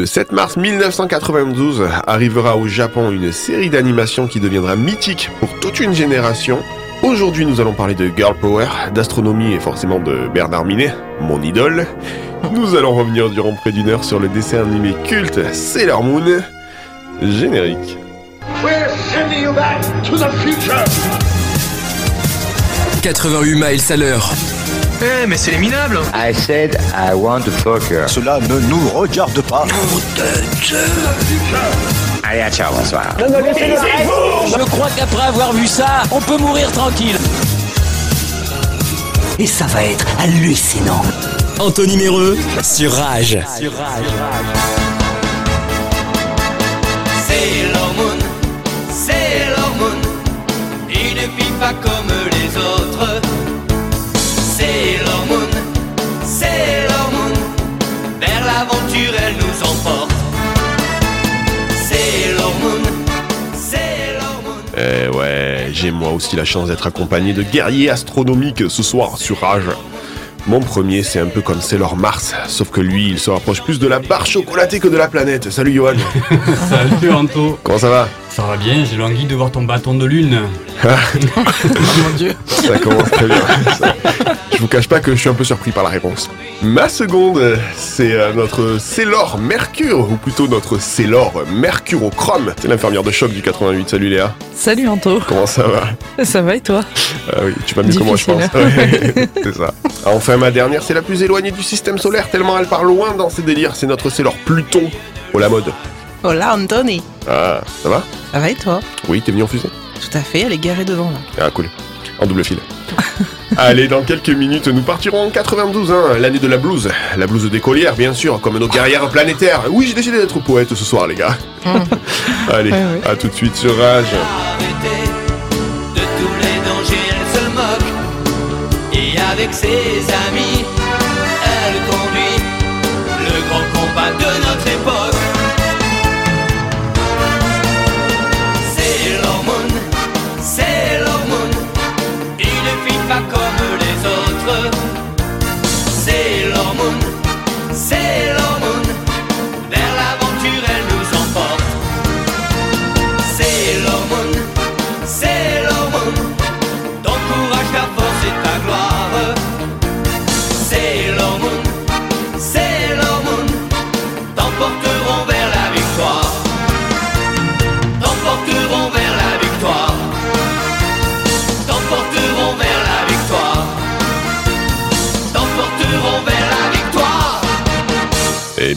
Le 7 mars 1992 arrivera au Japon une série d'animation qui deviendra mythique pour toute une génération. Aujourd'hui, nous allons parler de Girl Power, d'astronomie et forcément de Bernard Minet, mon idole. Nous allons revenir durant près d'une heure sur le dessin animé culte Sailor Moon. Générique. We're sending you back to the future. 88 miles à l'heure. Eh, mais c'est les minables I said I want to fuck her. Cela ne nous regarde pas. Allez, ciao, bonsoir. Je crois qu'après avoir vu ça, on peut mourir tranquille. Et ça va être hallucinant. Anthony Méreux sur Rage. Sailor Moon, Sailor Moon, une fille pas comme l'aventure elle nous emporte. Eh ouais, j'ai moi aussi la chance d'être accompagné de guerriers astronomiques ce soir sur Rage. Mon premier, c'est un peu comme Sailor Mars, sauf que lui, il se rapproche plus de la barre chocolatée que de la planète. Salut Johan, Salut Anto comment ça va? Ça va bien, j'ai l'envie de voir ton bâton de lune. Mon Dieu. Ça commence très bien. Ça- Je vous cache pas que je suis un peu surpris par la réponse. Ma seconde, c'est euh, notre Sailor Mercure, ou plutôt notre Sailor Mercurochrome. C'est l'infirmière de choc du 88. Salut Léa, Salut Anto, comment ça va? Ça va et toi? Ah oui, tu vas mieux que moi, je pense. Ouais, c'est ça. Ah, enfin, ma dernière, c'est la plus éloignée du système solaire, tellement elle part loin dans ses délires. C'est notre Sailor Pluton, au la mode. Hola Anthony, Ah, ça va ça va et toi Oui, t'es venu en fusée Tout à fait, elle est garée devant là. Ah, cool. En double fil. Allez, dans quelques minutes, nous partirons en 92, hein, l'année de la blouse. La blouse d'écolière, bien sûr, comme nos guerrières planétaires. Oui, j'ai décidé d'être poète ce soir, les gars. Allez, Ouais, ouais. à tout de suite sur Rage. Arrêtée, de tous les dangers elle se moque. Et avec ses amis,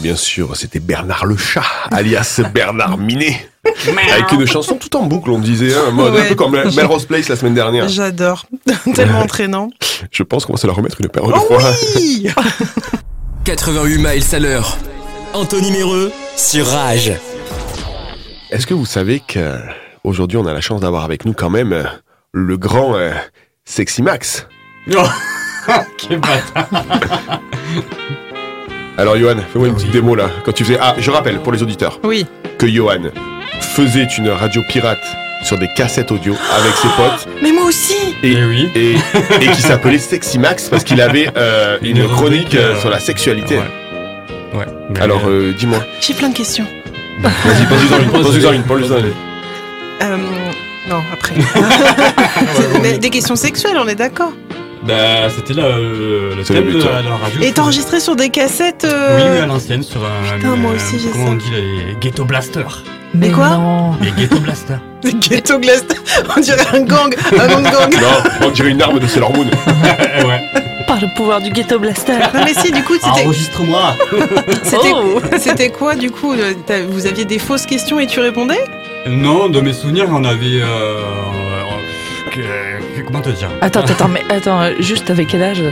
bien sûr, c'était Bernard le chat, alias Bernard Minet. Avec une chanson tout en boucle, on disait, hein, mode un peu comme Melrose Place la semaine dernière. J'adore, tellement entraînant. Je pense qu'on va se la remettre une paire de Oh fois. oui 88 miles à l'heure. Anthony Méreux sur Rage. Est-ce que vous savez que aujourd'hui on a la chance d'avoir avec nous quand même euh, le grand euh, Sexy Max? Oh, Quel bâtard Alors Johan, fais-moi une Oui. petite démo là. Quand tu faisais... Ah, je rappelle pour les auditeurs Oui, que Johan faisait une radio pirate sur des cassettes audio avec ses potes mais moi aussi Et- Eh oui. et, et qui s'appelait Sexy Max parce qu'il avait euh, une, Une chronique euh, euh, sur la sexualité. Ouais. Ouais. mais, Alors euh, dis-moi. J'ai plein de questions. Vas-y, pose-en une, pose-en une, pose-en une. Euh, non, après. mais des questions sexuelles, on est d'accord. Bah, c'était là euh, le thème le de but, la, de la radio. Et enregistré sur des cassettes euh, Oui, oui, à l'ancienne sur un. Putain, moi euh, aussi, j'ai Comment ça. on dit les ghetto blasters Mais quoi non. Les ghetto blasters. Des ghetto glace. On dirait un gang, un nom de gang. Non, on dirait une arme de Sailor Moon. ouais. Par le pouvoir du ghetto blaster. Non mais si, du coup, c'était, Enregistre-moi c'était, Oh. c'était quoi du coup euh, t'as- Vous aviez des fausses questions et tu répondais? Non, dans mes souvenirs, on avait. Euh, euh, comment te dire Attends, attends, mais attends, juste avec quel âge?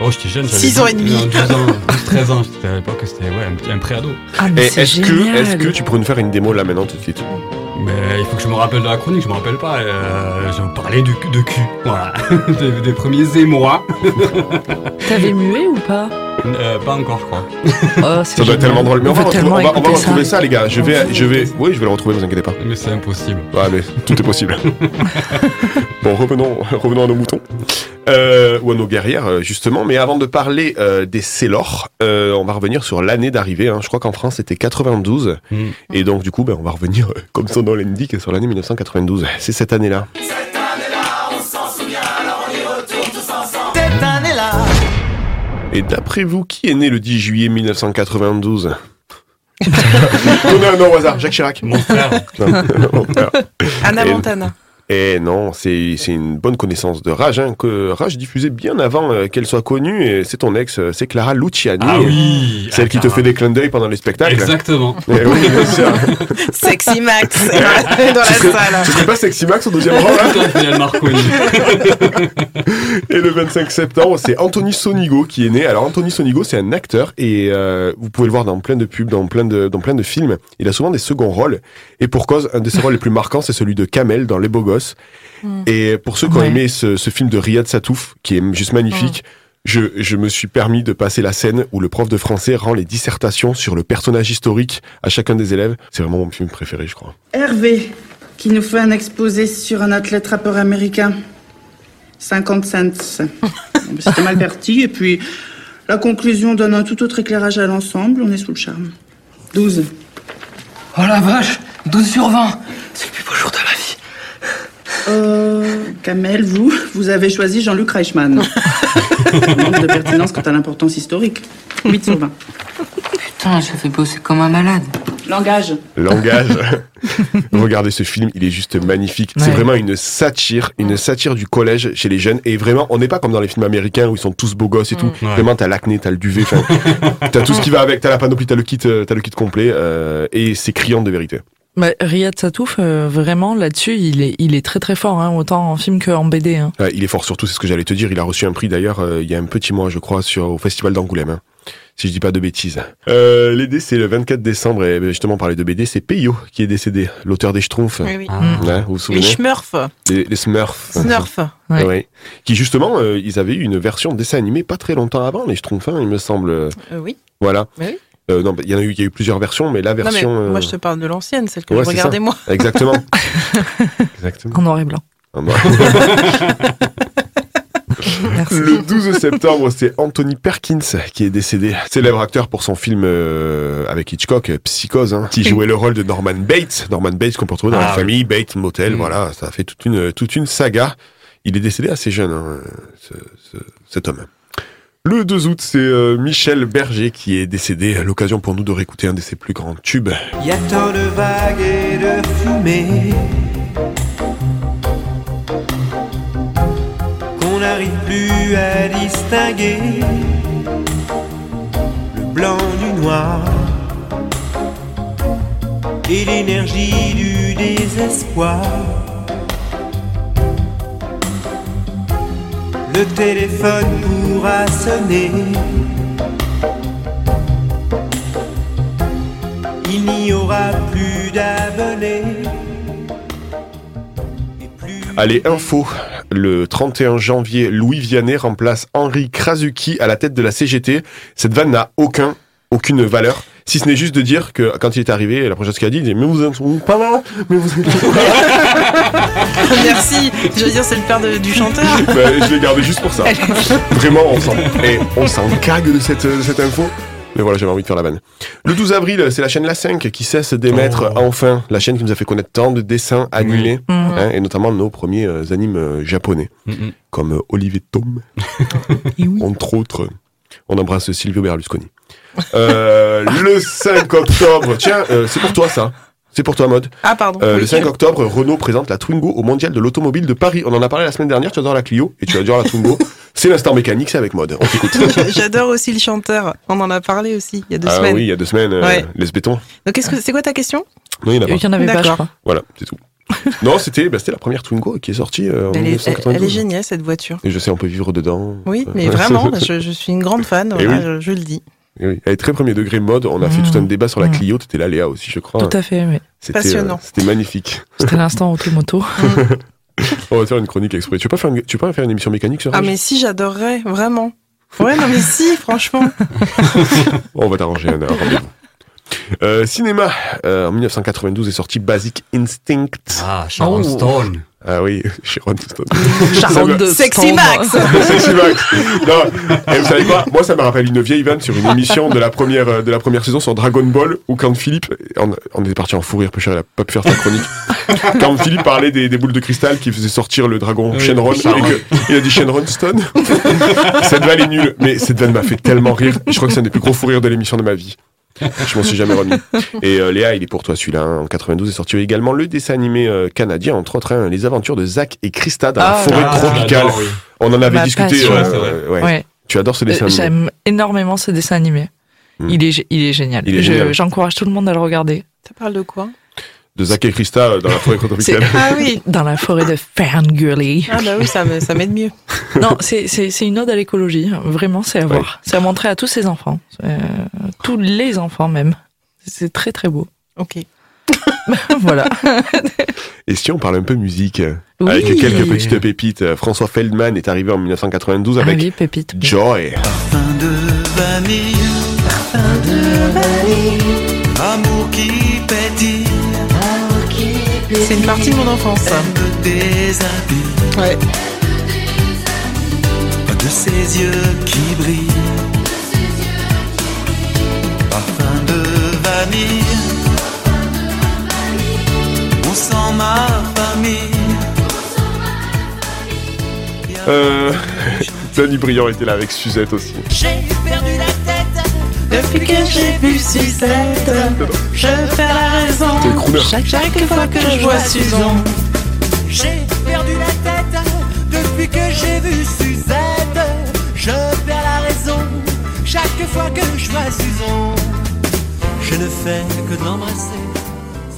Oh, j'étais jeune, j'avais Six ans et 12 demi. non, 12 ans, 12, 13 ans, c'était à l'époque, c'était ouais, un, petit- un préado. Ah, Et mais c'est est-ce que, génial est-ce que tu pourrais nous faire une démo là maintenant tout de suite? Mais il faut que je me rappelle de la chronique, je me rappelle pas. Euh, je me parlais du, de cul, voilà. des, des premiers émois. T'avais mué ou pas? Euh, pas encore, je crois. Oh, Ça doit être tellement drôle. Mais on, va, retrouver, on va, on va retrouver ça. les gars. Je vais, je vais, oui, je vais le retrouver, vous inquiétez pas. Mais c'est impossible. Ouais, mais tout est possible. bon, revenons, revenons à nos moutons. Euh, ou à nos guerrières, euh, justement. Mais avant de parler euh, des Célors, euh, on va revenir sur l'année d'arrivée. hein. Je crois qu'en France, c'était 92. Mm. Et donc, du coup, ben, on va revenir, euh, comme son nom l'indique, sur l'année 1992. C'est cette année-là. Cette Et d'après vous, qui est né le 10 juillet 1992 Donnez un nom au hasard, Jacques Chirac. Mon frère. Non, mon frère. Anna Et- Montana. Eh non, c'est c'est une bonne connaissance de Rage, hein, que Rage diffusait bien avant euh, qu'elle soit connue, et c'est ton ex, euh, c'est Clara Luciani. Ah oui Celle qui te fait des clins d'œil pendant les spectacles. Exactement. Eh oui, bien sûr. Sexy Max dans la Ce serait, salle. ce serait pas Sexy Max au deuxième rang, là Tout à fait, elle m'a reconnu. Et le 25 septembre, c'est Anthony Sonigo qui est né. Alors Anthony Sonigo, c'est un acteur et euh, vous pouvez le voir dans plein de pubs, dans plein de, dans plein de films. Il a souvent des seconds rôles. Et pour cause, un de ses rôles les plus marquants, c'est celui de Kamel dans Les Beaux Gosses. Et pour ceux qui ont Ouais. aimé ce, ce film de Riyad Satouf, qui est juste magnifique, je, je me suis permis de passer la scène où le prof de français rend les dissertations sur le personnage historique à chacun des élèves. C'est vraiment mon film préféré, je crois. Hervé, qui nous fait un exposé sur un athlète rappeur américain. 50 cents. Bon, C'était mal parti, et puis la conclusion donne un tout autre éclairage à l'ensemble. On est sous le charme. 12. Oh la vache 12 sur 20 C'est le plus beau jour de. Euh, Kamel, vous, vous avez choisi Jean-Luc Reichmann. Manque de pertinence quant à l'importance historique. 8 sur 20. Putain, je fais bosser comme un malade. Langage. Langage. Regardez ce film, il est juste magnifique. C'est vraiment une satire, une satire du collège chez les jeunes. Et vraiment, on n'est pas comme dans les films américains où ils sont tous beaux gosses et tout. Ouais. Vraiment, t'as l'acné, t'as le duvet, enfin, t'as tout ce qui va avec, t'as la panoplie, t'as le kit, euh, t'as le kit complet. euh, et c'est criant de vérité. Bah, Riyad Satouf, euh, vraiment là-dessus, il est, il est très très fort, hein, autant en film qu'en BD. Hein. Ouais, il est fort surtout, c'est ce que j'allais te dire. Il a reçu un prix d'ailleurs euh, il y a un petit mois, je crois, sur au festival d'Angoulême. hein, si je dis pas de bêtises. Euh, les c'est le 24 décembre. Et ben, justement, parler de BD, c'est Peyo qui est décédé, l'auteur des Schtroumpfs. Oui, oui. Ah. Ouais, vous vous Les souvenez? Smurfs. les, les Smurfs. Smurfs. Ouais. Ouais. Qui justement, euh, ils avaient eu une version dessin animé pas très longtemps avant, les Schtroumpfs, hein, il me semble. Euh, oui. Voilà. Oui. Euh, non, il y en a eu, il y a eu plusieurs versions, mais la Non, mais version. moi, euh, je te parle de l'ancienne, celle que ouais, je regardais ça. moi. Exactement. Exactement. En noir et blanc. Ah, bah. Merci. Le 12 septembre, c'est Anthony Perkins qui est décédé. Célèbre acteur pour son film euh, avec Hitchcock, Psychose, hein, qui jouait le rôle de Norman Bates. Norman Bates qu'on peut retrouver dans Ah la oui. famille, Bates Motel, Mm. voilà, ça a fait toute une, toute une saga. Il est décédé assez jeune, hein, ce- ce- cet homme. Le 2 août, c'est euh, Michel Berger qui est décédé. L'occasion pour nous de réécouter un de ses plus grands tubes. y a tant de vagues et de fumée qu'on n'arrive plus à distinguer le blanc du noir et l'énergie du désespoir. Le téléphone pourra sonner. Il n'y aura plus d'abonnés. Allez, info. Le 31 janvier, Louis Vianney remplace Henri Krasuki à la tête de la CGT. Cette vanne n'a aucun, aucune valeur. Si ce n'est juste de dire que quand il est arrivé, la prochaine chose qu'il a dit, il dit, mais vous êtes pas mal, mais vous êtes Merci. Je veux dire, c'est le père de- du chanteur. Bah, je l'ai gardé juste pour ça. Vraiment, on s'en, et on s'en cague de cette, de cette info. Mais voilà, j'avais envie de faire la vanne. Le 12 avril, c'est la chaîne La 5 qui cesse d'émettre Oh. enfin la chaîne qui nous a fait connaître tant de dessins animés, Mhm. hein, et notamment nos premiers euh, animes euh, japonais, Mm, mm. comme euh, Olivier Tom, oui. entre autres. On embrasse Silvio Berlusconi. Euh, le 5 octobre, tiens, euh, c'est pour toi ça. C'est pour toi, Mode. Ah, pardon. Euh, Oui. le 5 octobre, Renault présente la Twingo au Mondial de l'Automobile de Paris. On en a parlé la semaine dernière, tu adores la Clio et tu adores la Twingo. c'est l'instant mécanique, c'est avec Mode. On t'écoute. J'adore aussi le chanteur. On en a parlé aussi il y a deux ah semaines. oui, il y a deux semaines, euh, Ouais. les bétons. Donc, c'est quoi ta question? Non, il y en a Il pas. y en avait pas, je crois. Voilà, c'est tout. non, c'était bah, c'était la première Twingo qui est sortie euh, en elle est, elle, 1992. elle est géniale cette voiture. Et je sais, on peut vivre dedans. Oui, mais vraiment, je, je suis une grande fan. Et voilà, oui. je, je le dis. Et oui. Elle est très premier degré mode. On a fait tout un débat sur la Mmh. Clio. T'étais là, Léa aussi, je crois. Tout à fait, oui. C'était, euh, Passionnant. C'était magnifique. C'était l'instant automoto. On va faire une chronique exprès. Tu peux pas faire une, tu peux pas faire une émission mécanique sur Ah, mais si, j'adorerais, vraiment. Ouais, non mais si, franchement. On va t'arranger un, un rendez-vous. Euh, cinéma, euh, en 1992 est sorti Basic Instinct. Ah, Sharon Oh. Stone. Ah oui, Sharon Stone. Sharon me- de Sexy Stone. Max. Sexy Max. Non, et vous savez quoi? Moi, ça me rappelle une vieille vanne sur une émission de la première euh, de la première saison sur Dragon Ball où quand Philippe, on, on est parti en fou rire, peu cher, il a pas pu faire sa chronique. quand Philippe parlait des, des boules de cristal qui faisaient sortir le dragon Oui, Shenron, Shenron. et que, il a dit Shenron Stone. cette vanne est nulle, mais cette vanne m'a fait tellement rire. Je crois que c'est un des plus gros fous rires de l'émission de ma vie. Je m'en suis jamais remis. Et euh, Léa, il est pour toi celui-là. hein. En 92 est sorti également le dessin animé euh, canadien, entre autres, hein, les aventures de Zach et Krista dans la Ah, forêt Ah, tropicale. oui. On en avait Ma discuté. Ouais, ouais. Ouais. Tu adores ce dessin Euh, animé? J'aime énormément ce dessin animé. Hmm. Il, est, il est Je- génial. J'encourage tout le monde à le regarder. Ça parle de quoi? De Zach et Krista euh, dans la forêt tropicale. Ah oui. Dans la forêt de Ferngully. Ah bah oui, ça me- ça m'aide mieux. Non, c'est c'est- c'est une ode à l'écologie. Vraiment, c'est à voir. C'est à montrer à tous ces enfants. Euh, tous les enfants même. C'est très très beau. Ok. voilà. Et si on parle un peu musique, euh, Oui. avec quelques petites pépites, François Feldman est arrivé en 1992 Ah avec oui, pépite. oui. Joy. de vanille, amour qui pétille, C'est une partie de mon enfance. ça. me déshabille Ouais. de ses yeux qui brillent. Parfum de vanille, on sent ma famille. Euh, Danny Briand était là avec Suzette aussi. J'ai perdu la Depuis que j'ai vu Suzette, je perds la raison. Chaque, chaque fois que je vois Suzon, J'ai perdu la tête depuis que j'ai vu Suzette. Je perds la raison chaque fois que je vois Suzon. Je ne fais que de l'embrasser.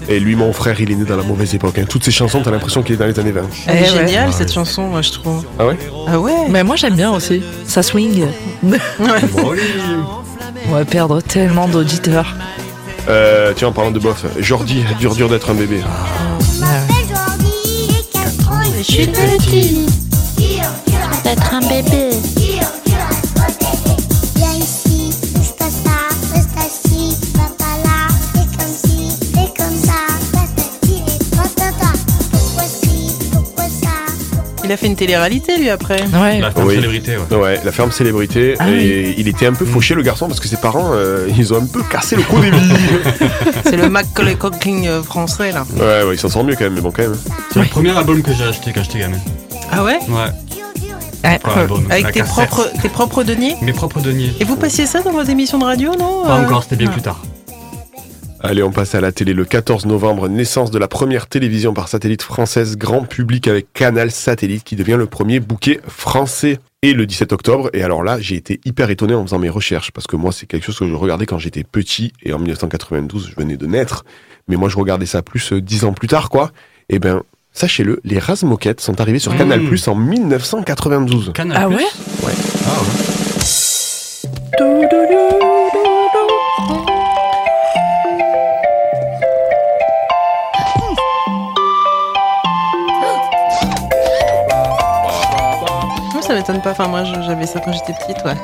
Et lui, mon frère, il est né dans la mauvaise époque. hein. Toutes ces chansons, t'as l'impression qu'il est dans les années 20. elle est Eh ouais. géniale Ouais. cette chanson, moi je trouve. Ah ouais Ah ouais Mais moi j'aime bien aussi. Ça swing. On va perdre tellement d'auditeurs. euh, Tiens, en parlant de bof, Jordi, dur dur d'être un bébé. Je suis petit. D'être un bébé. A fait une télé-réalité lui après. Ouais. La femme Oui. célébrité, ouais. Ouais, la ferme célébrité. Ah et il était un peu fauché, le garçon, parce que ses parents, euh, ils ont un peu cassé le cou des billes. C'est le Macaulay Culkin euh, français là. ouais, ouais, il s'en sort mieux quand même, mais bon, quand même. C'est le premier album que j'ai acheté quand j'étais gamin. Ah ouais Ouais. Avec tes propres, tes propres deniers Mes propres deniers. Et vous passiez ça dans vos émissions de radio, non Pas Euh, encore, c'était bien ah. plus tard. Allez, on passe à la télé le 14 novembre, naissance de la première télévision par satellite française grand public avec Canal Satellite qui devient le premier bouquet français. Et le 17 octobre, et alors là, j'ai été hyper étonné en faisant mes recherches, parce que moi, c'est quelque chose que je regardais quand j'étais petit, et en 1992, je venais de naître, mais moi, je regardais ça plus euh, dix ans plus tard, quoi. Et ben, sachez-le, les Razmoquettes sont arrivés sur Mmh. Canal Plus en 1992. Canal Ah ouais? Ouais. Ah ouais. M'étonne pas, enfin moi j'avais ça quand j'étais petite, ouais.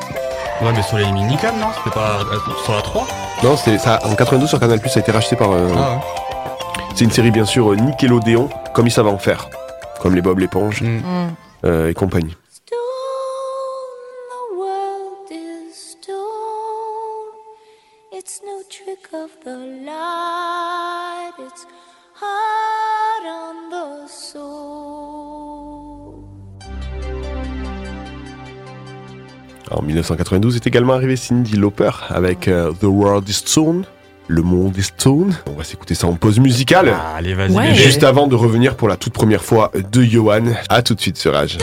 Ouais, mais sur les minicams, non? C'était pas euh, sur la 3 Non, c'était ça, en 92 sur Canal Plus, ça a été racheté par. euh, Ah ouais. C'est une série, bien sûr, euh, Nickelodeon, comme ils savent en faire. Comme les Bob l'éponge Mm. Mm. euh, et compagnie. the world is stone. En 1992 est également arrivé Cindy Lauper avec euh, The World is Stone. Le monde est stone. On va s'écouter ça en pause musicale. Ah, allez, vas-y, Ouais. Juste avant de revenir pour la toute première fois de Johan. À tout de suite sur Rage.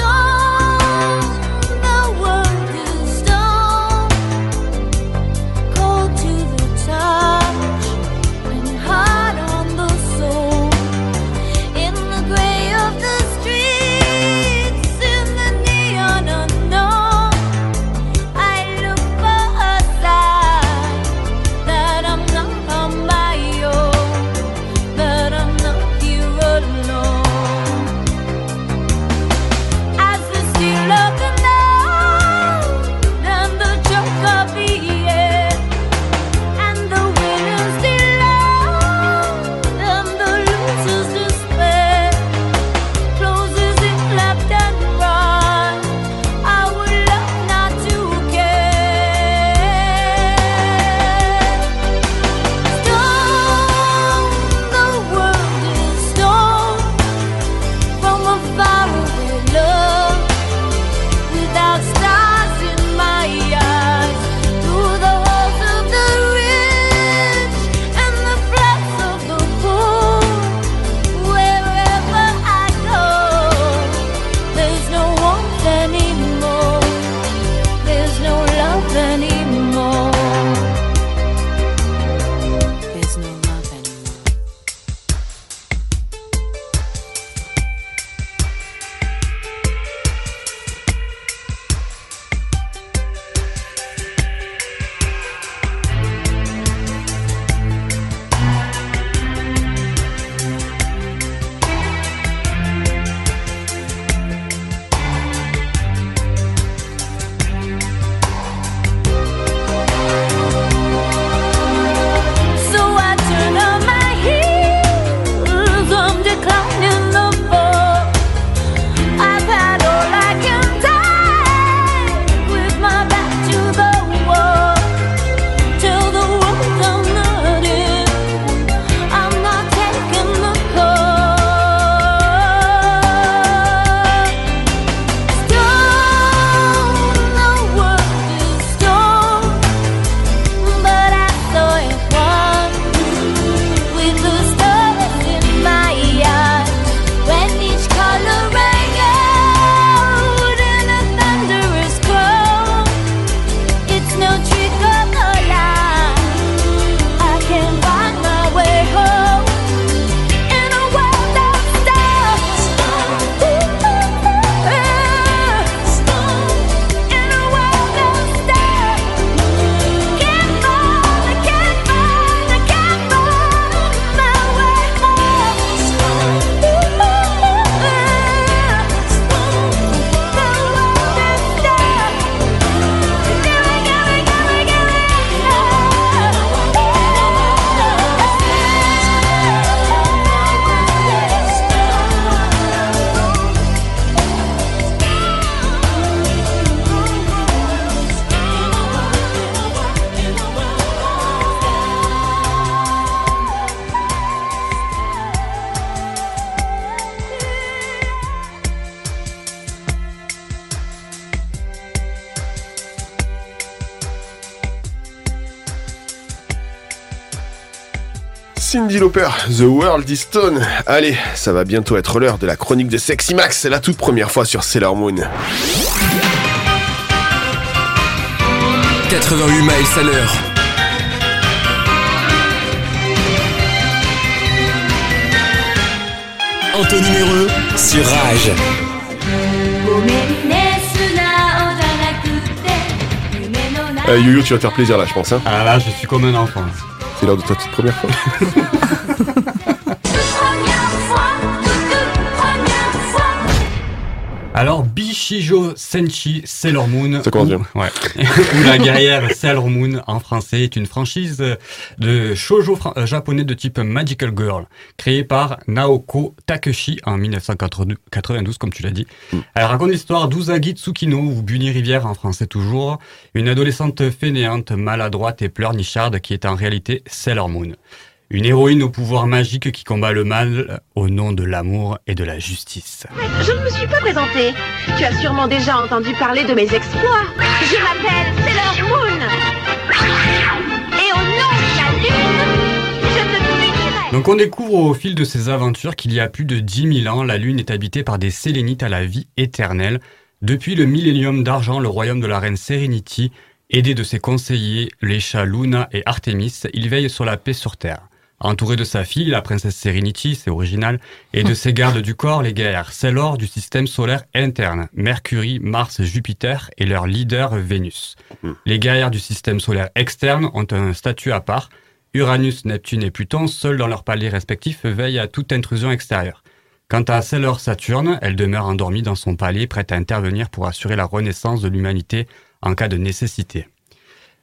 Cindy Lauper, The World is Stone. Allez, ça va bientôt être l'heure de la chronique de Sexy Max, la toute première fois sur Sailor Moon. 88 miles à l'heure. Anthony Méreux sur Rage. Euh, Yoyo, tu vas te faire plaisir là, je pense. Hein Ah là, je suis comme un enfant. C'est l'heure de ta toute première fois. Bishijo Senshi Sailor Moon. Ça ou- Ouais. ou la guerrière Sailor Moon en français est une franchise de shoujo euh, japonais de type Magical Girl, créée par Naoko Takeshi en 1992, comme tu l'as dit. Elle raconte l'histoire d'Uzagi Tsukino, ou Bunny Rivière en français toujours, une adolescente fainéante, maladroite et pleurnicharde qui est en réalité Sailor Moon. Une héroïne au pouvoir magique qui combat le mal au nom de l'amour et de la justice. Je ne me suis pas présentée. Tu as sûrement déjà entendu parler de mes exploits. Je m'appelle Sailor Moon. Et au nom de la lune, je te. Donc on découvre au fil de ces aventures qu'il y a plus de 10 000 ans, la Lune est habitée par des Sélénites à la vie éternelle. Depuis le millénium d'argent, le royaume de la reine Serenity, aidé de ses conseillers, les chats Luna et Artemis, il veille sur la paix sur Terre. Entouré de sa fille, la princesse Serenity, c'est original, et de ses gardes du corps, les guerrières Célor du système solaire interne, Mercury, Mars, Jupiter et leur leader Vénus. Les guerrières du système solaire externe ont un statut à part. Uranus, Neptune et Pluton, seuls dans leurs paliers respectifs, veillent à toute intrusion extérieure. Quant à Sailor Saturne, elle demeure endormie dans son palier, prête à intervenir pour assurer la renaissance de l'humanité en cas de nécessité.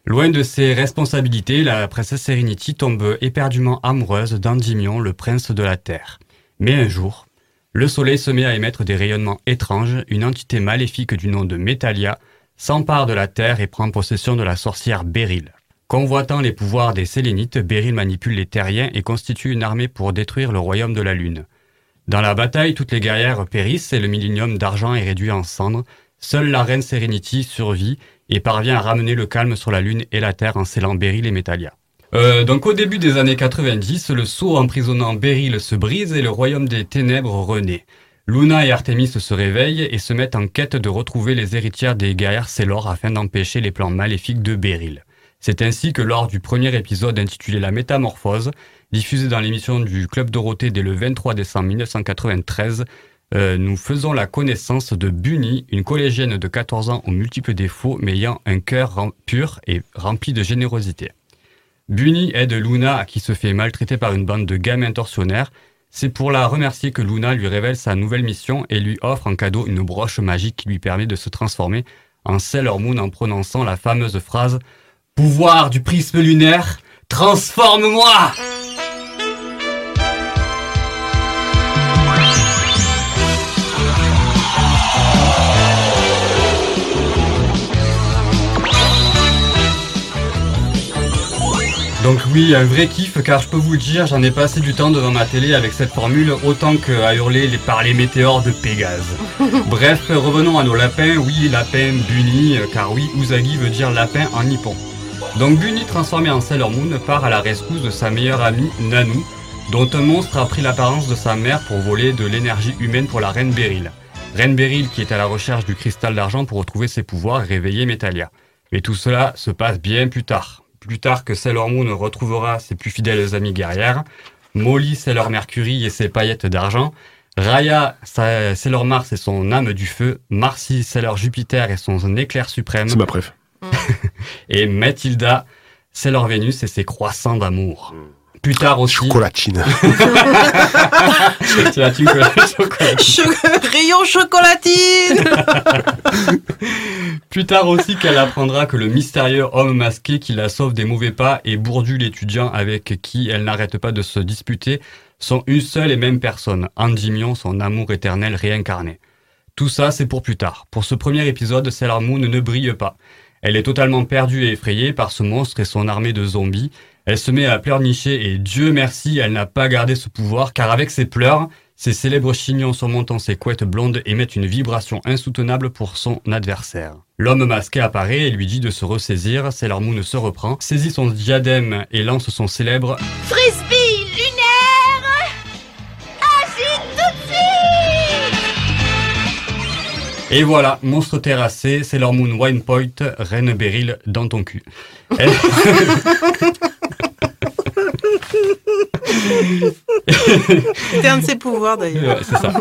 Loin de ses responsabilités, la princesse Serenity tombe éperdument amoureuse d'Endymion, le prince de la Terre. Mais un jour, le soleil se met à émettre des rayonnements étranges, une entité maléfique du nom de Metalia s'empare de la Terre et prend possession de la sorcière Beryl. Convoitant les pouvoirs des Sélénites, Beryl manipule les terriens et constitue une armée pour détruire le royaume de la Lune. Dans la bataille, toutes les guerrières périssent et le millénium d'argent est réduit en cendres. Seule la reine Serenity survit et parvient à ramener le calme sur la Lune et la Terre en scellant Beryl et Metalia. Euh, donc au début des années 90, le sceau emprisonnant Beryl se brise et le royaume des ténèbres renaît. Luna et Artemis se réveillent et se mettent en quête de retrouver les héritières des guerrières Célor afin d'empêcher les plans maléfiques de Beryl. C'est ainsi que lors du premier épisode intitulé La Métamorphose, diffusé dans l'émission du Club Dorothée dès le 23 décembre 1993, euh, nous faisons la connaissance de Bunny, une collégienne de 14 ans aux multiples défauts, mais ayant un cœur pur et rempli de générosité. Bunny aide Luna qui se fait maltraiter par une bande de gamins tortionnaires. C'est pour la remercier que Luna lui révèle sa nouvelle mission et lui offre en cadeau une broche magique qui lui permet de se transformer en Sailor Moon en prononçant la fameuse phrase Pouvoir du prisme lunaire, transforme-moi Donc oui, un vrai kiff car je peux vous le dire, j'en ai passé du temps devant ma télé avec cette formule autant qu'à hurler les, par les météores de Pégase. Bref, revenons à nos lapins. Oui, lapin Bunny, euh, car oui, Usagi veut dire lapin en nippon. Donc Bunny, transformé en Sailor Moon, part à la rescousse de sa meilleure amie Nanu, dont un monstre a pris l'apparence de sa mère pour voler de l'énergie humaine pour la reine Beryl. Reine Beryl qui est à la recherche du cristal d'argent pour retrouver ses pouvoirs et réveiller Metalia. Mais tout cela se passe bien plus tard. Plus tard que Sailor Moon retrouvera ses plus fidèles amies guerrières, Molly Sailor Mercury et ses paillettes d'argent, Raya sa- Sailor Mars et son âme du feu, Marcy Sailor Jupiter et son éclair suprême, C'est ma préf. et Mathilda Sailor Vénus et ses croissants d'amour. Plus tard aussi. Chocolatine. Chocolatine. Cho- Rayon chocolatine Plus tard aussi qu'elle apprendra que le mystérieux homme masqué qui la sauve des mauvais pas et Bourdu l'étudiant avec qui elle n'arrête pas de se disputer sont une seule et même personne, Endymion, son amour éternel réincarné. Tout ça, c'est pour plus tard. Pour ce premier épisode, Sailor Moon ne brille pas. Elle est totalement perdue et effrayée par ce monstre et son armée de zombies. Elle se met à pleurnicher et Dieu merci, elle n'a pas gardé ce pouvoir car avec ses pleurs, ses célèbres chignons surmontant ses couettes blondes émettent une vibration insoutenable pour son adversaire. L'homme masqué apparaît et lui dit de se ressaisir. Sailor Moon se reprend, saisit son diadème et lance son célèbre Frisbee lunaire Et voilà, monstre terrassé, Sailor Moon Wine Point, Reine Beryl dans ton cul. C'était un de ses pouvoirs d'ailleurs. Ouais, c'est ça.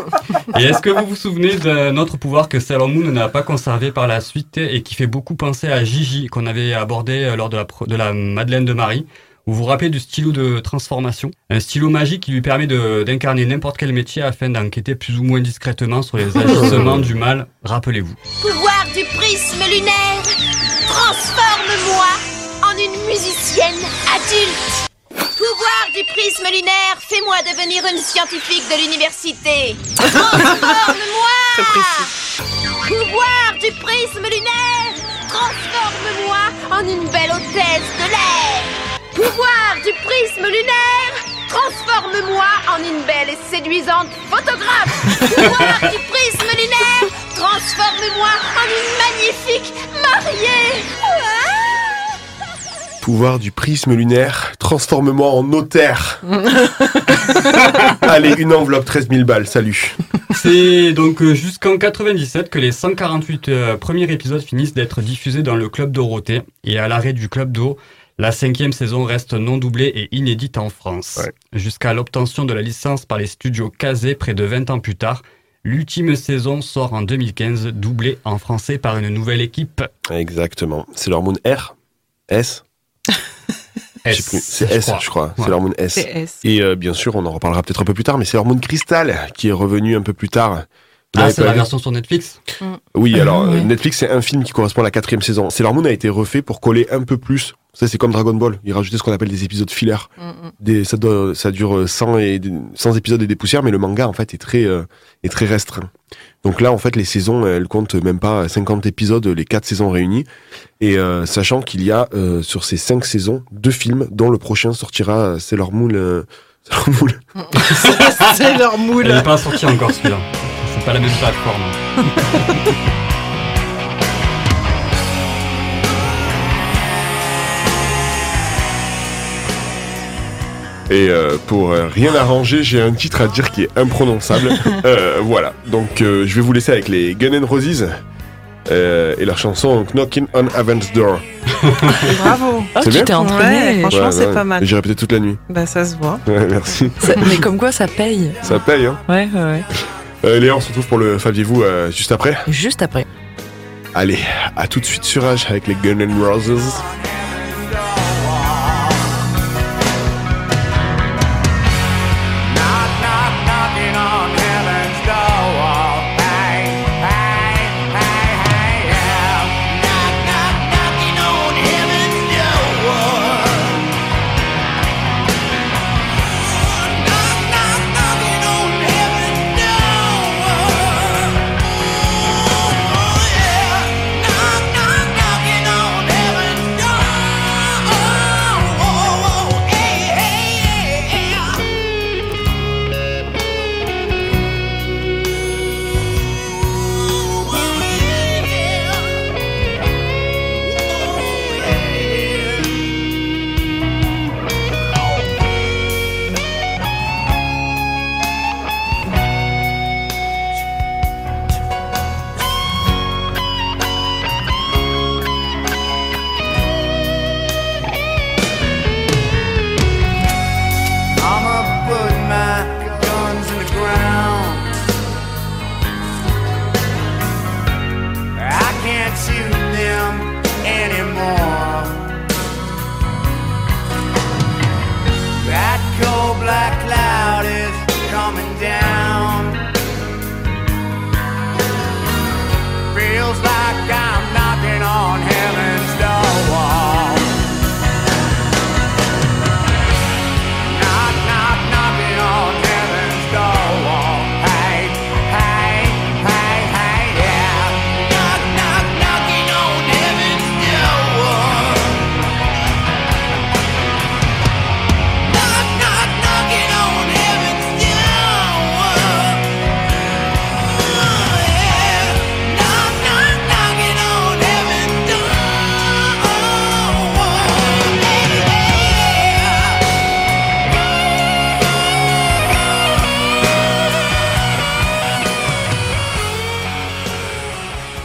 Et est-ce que vous vous souvenez d'un autre pouvoir que Sailor Moon n'a pas conservé par la suite et qui fait beaucoup penser à Gigi qu'on avait abordé euh, lors de la, pro- de la Madeleine de Marie? Vous vous rappelez du stylo de transformation? Un stylo magique qui lui permet de- d'incarner n'importe quel métier afin d'enquêter plus ou moins discrètement sur les agissements du mal, rappelez-vous. Pouvoir du prisme lunaire, transforme-moi en une musicienne adulte. Pouvoir du prisme lunaire, fais-moi devenir une scientifique de l'université. Transforme-moi Pouvoir du prisme lunaire, transforme-moi en une belle hôtesse de l'air. Pouvoir du prisme lunaire, transforme-moi en une belle et séduisante photographe. Pouvoir du prisme lunaire, transforme-moi en une magnifique mariée. Pouvoir du prisme lunaire, transforme-moi en notaire. Allez, une enveloppe, 13 000 balles, salut. C'est donc euh, jusqu'en 97 que les 148 euh, premiers épisodes finissent d'être diffusés dans le Club Dorothée. Et à l'arrêt du Club d'eau, la cinquième saison reste non doublée et inédite en France. Jusqu'à l'obtention de la licence par les studios Kazé près de 20 ans plus tard, l'ultime saison sort en 2015, doublée en français par une nouvelle équipe. Exactement. C'est l'hormone R S. C'est je S, crois. je crois. Ouais. C'est l'hormone S. C'est S. Et euh, bien sûr, on en reparlera peut-être un peu plus tard, mais c'est l'hormone cristal qui est revenu un peu plus tard. Vous Ah, c'est la vu version sur Netflix Oui, Ah, alors ouais. euh, Netflix, c'est un film qui correspond à la quatrième saison. Sailor Moon a été refait pour coller un peu plus. Ça, c'est comme Dragon Ball. Ils rajoutaient ce qu'on appelle des épisodes filler. Des, ça, doit- ça dure euh, 100, et, 100 épisodes et des poussières, mais le manga, en fait, est très, euh, est très restreint. Donc là, en fait, les saisons, elles comptent même pas 50 épisodes, les quatre saisons réunies. Et euh, sachant qu'il y a, euh, sur ces cinq saisons, deux films, dont le prochain sortira, euh, Sailor Moon... euh, Sailor Moon. C'est leur moule. Elle n'est pas sortie encore celui-là. C'est pas la même plateforme. Et euh, pour euh, rien arranger, j'ai un titre à dire qui est imprononçable. Euh, voilà. Donc euh, je vais vous laisser avec les Gun N' Roses euh, et leur chanson Knocking on Heaven's Door. Bravo. Ah, C'est tu t'es entraîné. Ouais, franchement, c'est pas mal. J'ai répété toute la nuit. Bah, ça se voit. Ouais, merci. Ça- mais comme quoi, ça paye. Ça paye, hein. Ouais, ouais, ouais. Euh, Léa, on se retrouve pour le Faviez-vous euh, juste après. Juste après. Allez, à tout de suite sur Rage avec les Gun N' Roses.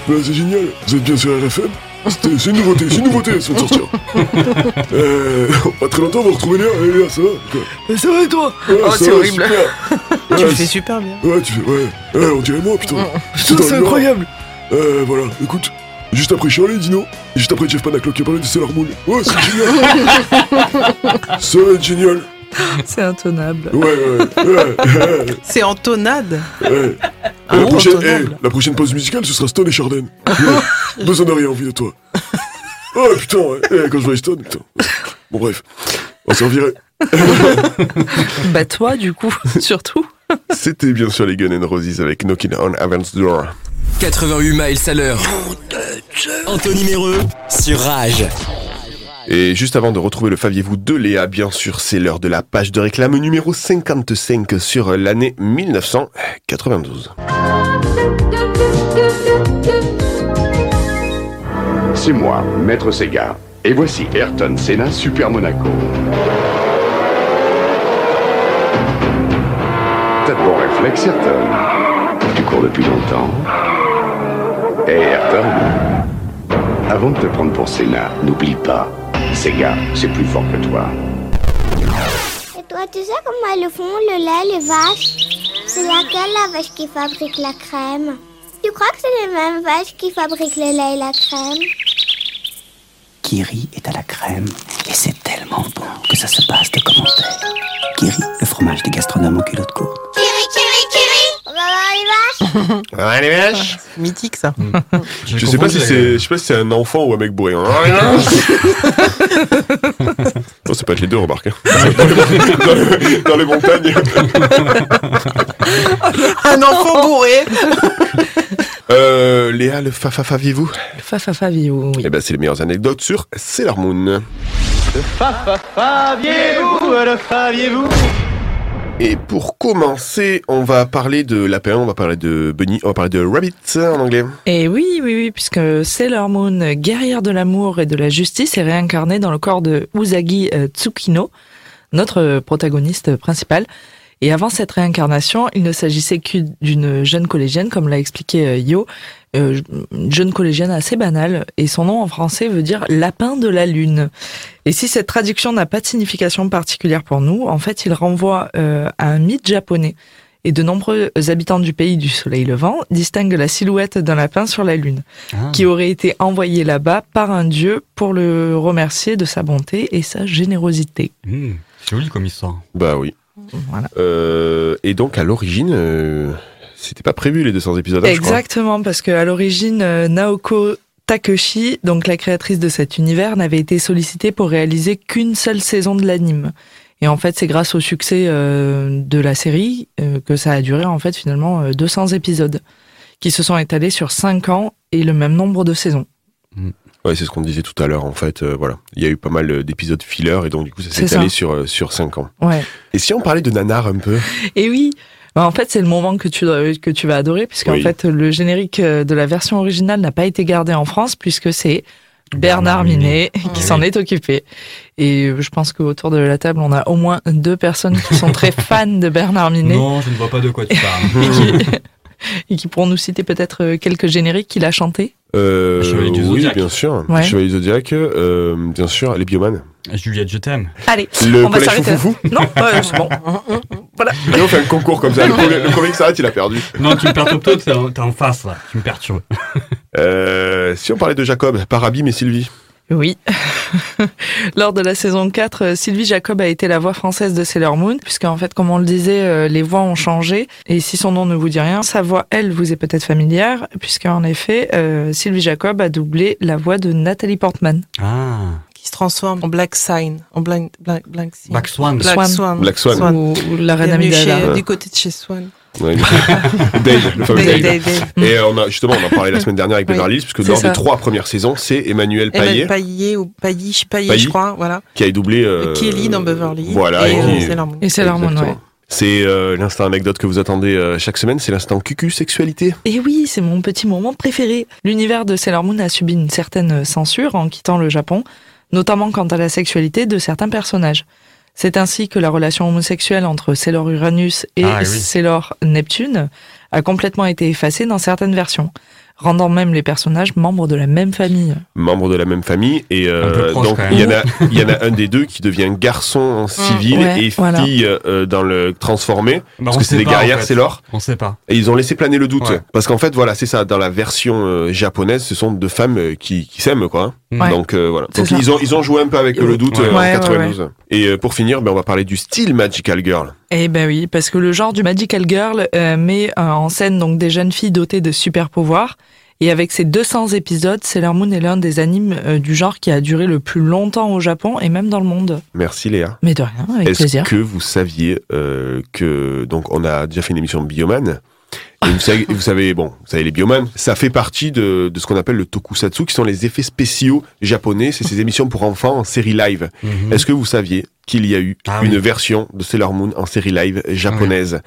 Bah, c'est génial. Vous êtes bien sur RFM C'est une nouveauté, c'est une nouveauté, ça de sortir. euh, pas très longtemps, on va retrouver Léa. Eh, Léa, ça va quoi C'est vrai, toi Ouais, Oh, ça c'est va, horrible. super. Tu Ouais, le fais super bien. Ouais, tu fais, ouais. Ouais, on dirait moi, putain. Putain, dans c'est incroyable. Euh, voilà, écoute. Juste après Charlie et Dino, et juste après Jeff Panaclock qui a parlé de Sailor Moon. Ouais, c'est génial. ça va être génial. C'est intenable. Ouais, ouais, ouais. C'est en tonade. ouais. Ah, la, prochaine, eh, la prochaine pause musicale, ce sera Stone et Charden. Ouais. Besoin de rien, envie de toi. Oh putain, ouais. Eh, quand je vois Stone, putain. Bon, bref. On s'en virait. Bah toi, du coup, surtout. C'était bien sûr les Gun N' Roses avec Knocking on Heaven's Door. 88 miles à l'heure. Anthony Méreux sur Rage. Et juste avant de retrouver le Faviez-vous de Léa, bien sûr, c'est l'heure de la page de réclame numéro 55 sur l'année 1992. C'est moi, Maître Sega. Et voici Ayrton Senna Super Monaco. T'as de bons réflexes, Ayrton. Tu cours depuis longtemps. Et Ayrton, avant de te prendre pour Senna, n'oublie pas, Sega, c'est plus fort que toi. Et toi, tu sais comment elles le font, le lait, les vaches? C'est laquelle la vache qui fabrique la crème? Tu crois que c'est les mêmes vaches qui fabriquent le lait et la crème? Kiri est à la crème et c'est tellement bon que ça se passe de commentaires. Kiri, le fromage des gastronomes en culotte courte. Kiri, kiri, les vaches Ouais, les vaches Mythique, ça. Je sais pas si c'est, je sais pas si c'est un enfant ou un mec bourré. non, c'est pas être les deux, remarque. hein. Dans les, dans les montagnes. Un enfant bourré. Euh, Léa, le fa fa Fa fa fa viou, oui. Eh ben, c'est les meilleures anecdotes sur Sailor Moon. Faviez-vous, le faviez-vous Et pour commencer, on va parler de lapin, on va parler de bunny, on va parler de rabbit en anglais. Et oui, oui, oui, puisque Sailor Moon, guerrière de l'amour et de la justice, est réincarnée dans le corps de Usagi euh, Tsukino, notre protagoniste principal. Et avant cette réincarnation, il ne s'agissait que d'une jeune collégienne, comme l'a expliqué euh, Yo, euh, une jeune collégienne assez banale, et son nom en français veut dire lapin de la lune. Et si cette traduction n'a pas de signification particulière pour nous, en fait, il renvoie euh, à un mythe japonais. Et de nombreux habitants du pays du soleil levant distinguent la silhouette d'un lapin sur la lune, Ah. qui aurait été envoyé là-bas par un dieu pour le remercier de sa bonté et sa générosité. Mmh, c'est joli comme histoire. Bah oui. Voilà. Euh, et donc, à l'origine, euh, c'était pas prévu les 200 épisodes, hein, je crois. Exactement, parce que à l'origine, euh, Naoko Takeshi, donc la créatrice de cet univers, n'avait été sollicitée pour réaliser qu'une seule saison de l'anime. Et en fait, c'est grâce au succès euh, de la série euh, que ça a duré en fait finalement euh, 200 épisodes, qui se sont étalés sur 5 ans et le même nombre de saisons. Ouais, c'est ce qu'on disait tout à l'heure, en fait. euh, voilà. Il y a eu pas mal euh, d'épisodes filler, et donc, du coup, ça s'est étalé sur, euh, sur 5 ans. Ouais. Et si on parlait de nanar un peu? Et oui, bah, en fait, c'est le moment que tu, que tu vas adorer, puisqu'en Oui. fait, le générique de la version originale n'a pas été gardé en France, puisque c'est Bernard Minet qui s'en est occupé. Et je pense qu'autour de la table, on a au moins deux personnes qui sont très fans de Bernard Minet. Non, je ne vois pas de quoi tu parles. et, qui, pourront nous citer peut-être euh, quelques génériques qu'il a chantés. euh, Chevalier du Oui, bien sûr. Ouais. Chevalier Zodiac, euh, bien sûr, les biomanes. Juliette, je t'aime. Allez, Le on va s'arrêter. Non, c'est bon. Voilà. Et on fait un concours comme ça. Le premier, le premier qui s'arrête, il a perdu. Non, tu me perturbes toi, t'es en, t'es en face là. Tu me perturbes. Euh, si on parlait de Jacob, par Abim et Sylvie. Oui. Lors de la saison 4, euh, Sylvie Jacob a été la voix française de Sailor Moon, puisqu'en fait, comme on le disait, euh, les voix ont changé. Et si son nom ne vous dit rien, sa voix, elle, vous est peut-être familière, puisqu'en effet, euh, Sylvie Jacob a doublé la voix de Nathalie Portman. Ah. Qui se transforme en Black Sign. En Black, Sign. Black Swan. Black Swan. Swan. Black Swan. Ou, ou la reine Amidala. chez- Du côté de chez Swan. Ouais, Dave, le fameux Dave, Dave. Dave, Dave. Et euh, on a, justement, on en parlait la semaine dernière avec Beverly Hills, puisque c'est lors ça. des trois premières saisons, c'est Emmanuel Emmanuel Payet Paillet ou Pailly, Paillet, je crois, voilà. qui a doublé euh, Kelly dans Beverly Hills. Voilà, et, et euh, Moon. Et Sailor Moon, Exactement. ouais. C'est euh, l'instant anecdote que vous attendez euh, chaque semaine, c'est l'instant cucu sexualité. Et oui, c'est mon petit moment préféré. L'univers de Sailor Moon a subi une certaine censure en quittant le Japon, notamment quant à la sexualité de certains personnages. C'est ainsi que la relation homosexuelle entre Sailor Uranus et Ah, oui. Sailor Neptune a complètement été effacée dans certaines versions, rendant même les personnages membres de la même famille. membres de la même famille et euh, proche, donc il y en a il y en a un des deux qui devient garçon en civil Ouais, et voilà. fille euh, dans le transformé Bah, parce que c'est des pas, en guerrières fait. c'est l'or On sait pas. et ils ont laissé planer le doute Ouais. parce qu'en fait voilà c'est ça dans la version euh, japonaise ce sont deux femmes euh, qui, qui s'aiment quoi Ouais. donc euh, voilà donc ils ont ils ont joué un peu avec le doute Ouais. euh, Ouais, ouais, en 92 et euh, pour finir ben on va parler du style Magical Girl Eh ben oui, parce que le genre du Magical Girl euh, met euh, en scène donc des jeunes filles dotées de super pouvoirs. Et avec ses 200 épisodes, Sailor Moon est l'un des animes euh, du genre qui a duré le plus longtemps au Japon et même dans le monde. merci Léa Mais de rien, avec Est-ce plaisir. que vous saviez euh, que donc on a déjà fait une émission Bioman? Et vous savez, vous savez, bon, vous savez les bioman, ça fait partie de, de ce qu'on appelle le tokusatsu, qui sont les effets spéciaux japonais. C'est ces émissions pour enfants en série live. Mhm. Est-ce que vous saviez qu'il y a eu Ah une oui. version de Sailor Moon en série live japonaise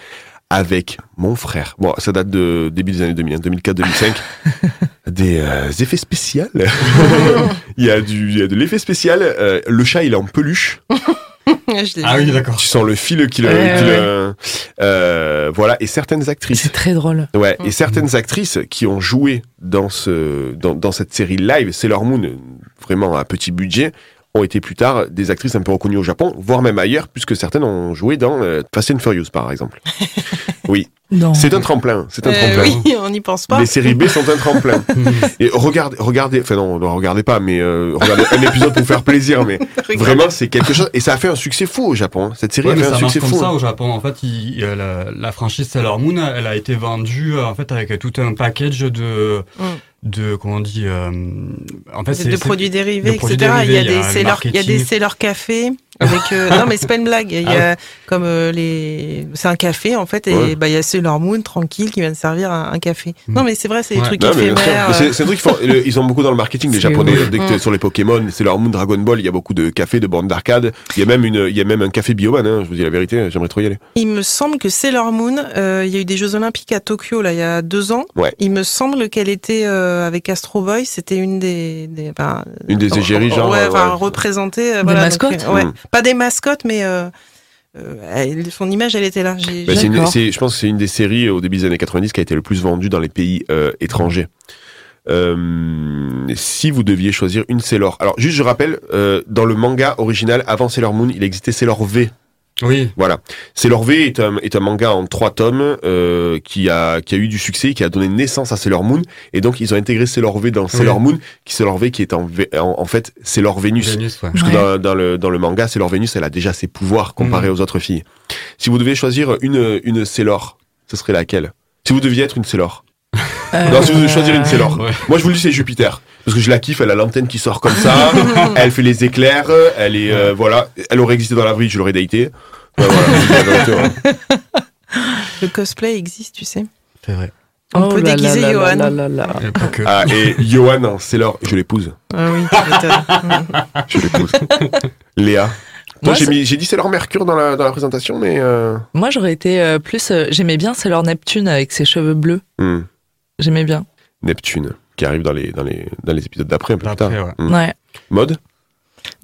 avec mon frère? Bon, ça date de début des années 2000, 2004-2005. des euh, effets spéciaux. il y a du, il y a de l'effet spécial. Euh, le chat, il est en peluche. Je Ah oui, d'accord. Tu sens le fil qui le, Ouais, qui ouais. le- euh, voilà. Et certaines actrices. C'est très drôle. Ouais, Mm. et certaines actrices qui ont joué dans ce dans, dans cette série live, Sailor Moon, vraiment à petit budget, ont été plus tard des actrices un peu reconnues au Japon, voire même ailleurs, puisque certaines ont joué dans euh, Fast and Furious, par exemple. oui, Non. c'est un tremplin, c'est un Euh, tremplin. oui, on n'y pense pas. Les séries B sont un tremplin. et regardez, regardez, enfin non, ne regardez pas, mais euh, regardez un épisode pour faire plaisir, mais vraiment c'est quelque chose. Et ça a fait un succès fou au Japon. hein. Cette série Ouais, a mais fait un ça marche succès comme fou. ça hein. au Japon. En fait, il- il- la, la franchise Sailor Moon, elle a été vendue euh, en fait avec tout un package de Mm. de comment on dit. euh, en fait, de, produits dérivés, de produits etc. il y a des Sailor, il y a des. Sailor Café avec. euh, non, mais c'est pas une blague. Il y a comme euh, les. C'est un café en fait, et Ouais. bah il y a Sailor Moon tranquille qui vient de servir un, un café. Mm. Non, mais c'est vrai, c'est des Ouais. trucs éphémères. Mais c'est- euh, C'est un truc qu'ils font. Ils ont beaucoup dans le marketing, les Japonais. ouf. Dès que t'es Mm. sur les Pokémon, c'est leur Moon, Dragon Ball, il y a beaucoup de cafés, de bornes d'arcade. Il y a même une, il y a même un café Bioman, hein, je vous dis la vérité, j'aimerais trop y aller. Il me semble que Sailor Moon, euh, il y a eu des Jeux Olympiques à Tokyo là il y a deux ans. Ouais. Il me semble qu'elle était euh, avec Astro Boy, c'était une des, des enfin, Une des égéries, genre. ouais, euh, représentée. euh, Des voilà, mascottes donc, euh, ouais. Mm. Pas des mascottes, mais euh, euh, son image, elle était là. Bah, une- je pense que c'est une des séries au début des années 90 qui a été le plus vendue dans les pays euh, étrangers. Euh, si vous deviez choisir une Sailor. Alors, juste, je rappelle, euh, dans le manga original, avant Sailor Moon, il existait Sailor V. Oui. Voilà. Sailor V est un, est un manga en trois tomes euh, qui, a, qui a eu du succès, qui a donné naissance à Sailor Moon. Et donc, ils ont intégré Sailor V dans Sailor Moon, qui Sailor V qui est en, V- en, en fait Sailor Vénus. Vénus, ouais. Parce que Ouais. dans, dans le, dans le manga, Sailor Vénus, elle a déjà ses pouvoirs comparés aux autres filles. Si vous devez choisir une, une Sailor, ce serait laquelle? Si vous deviez être une Sailor. Non, si vous devez choisir une Sailor. Ouais. Moi, je vous le dis, c'est Jupiter. Parce que je la kiffe, elle a l'antenne qui sort comme ça, elle fait les éclairs, elle est, euh, voilà, elle aurait existé dans la vie, je l'aurais daté. Ouais, voilà, je vous dis la vérité, ouais. Le cosplay existe, tu sais. C'est vrai. On peut déguiser là Johan. Ah, et Johan, en Sailor, je l'épouse. Ah oui. Je l'épouse. Léa. Moi, j'ai c'est- mis- j'ai dit Sailor Mercure dans la, dans la présentation, mais. Euh... Moi, j'aurais été euh, plus. euh, J'aimais bien Sailor Neptune avec ses cheveux bleus. hmm. J'aimais bien. Neptune, qui arrive dans les, dans les, dans les épisodes d'après, un peu plus tard. D'après, ouais. Ouais. Mode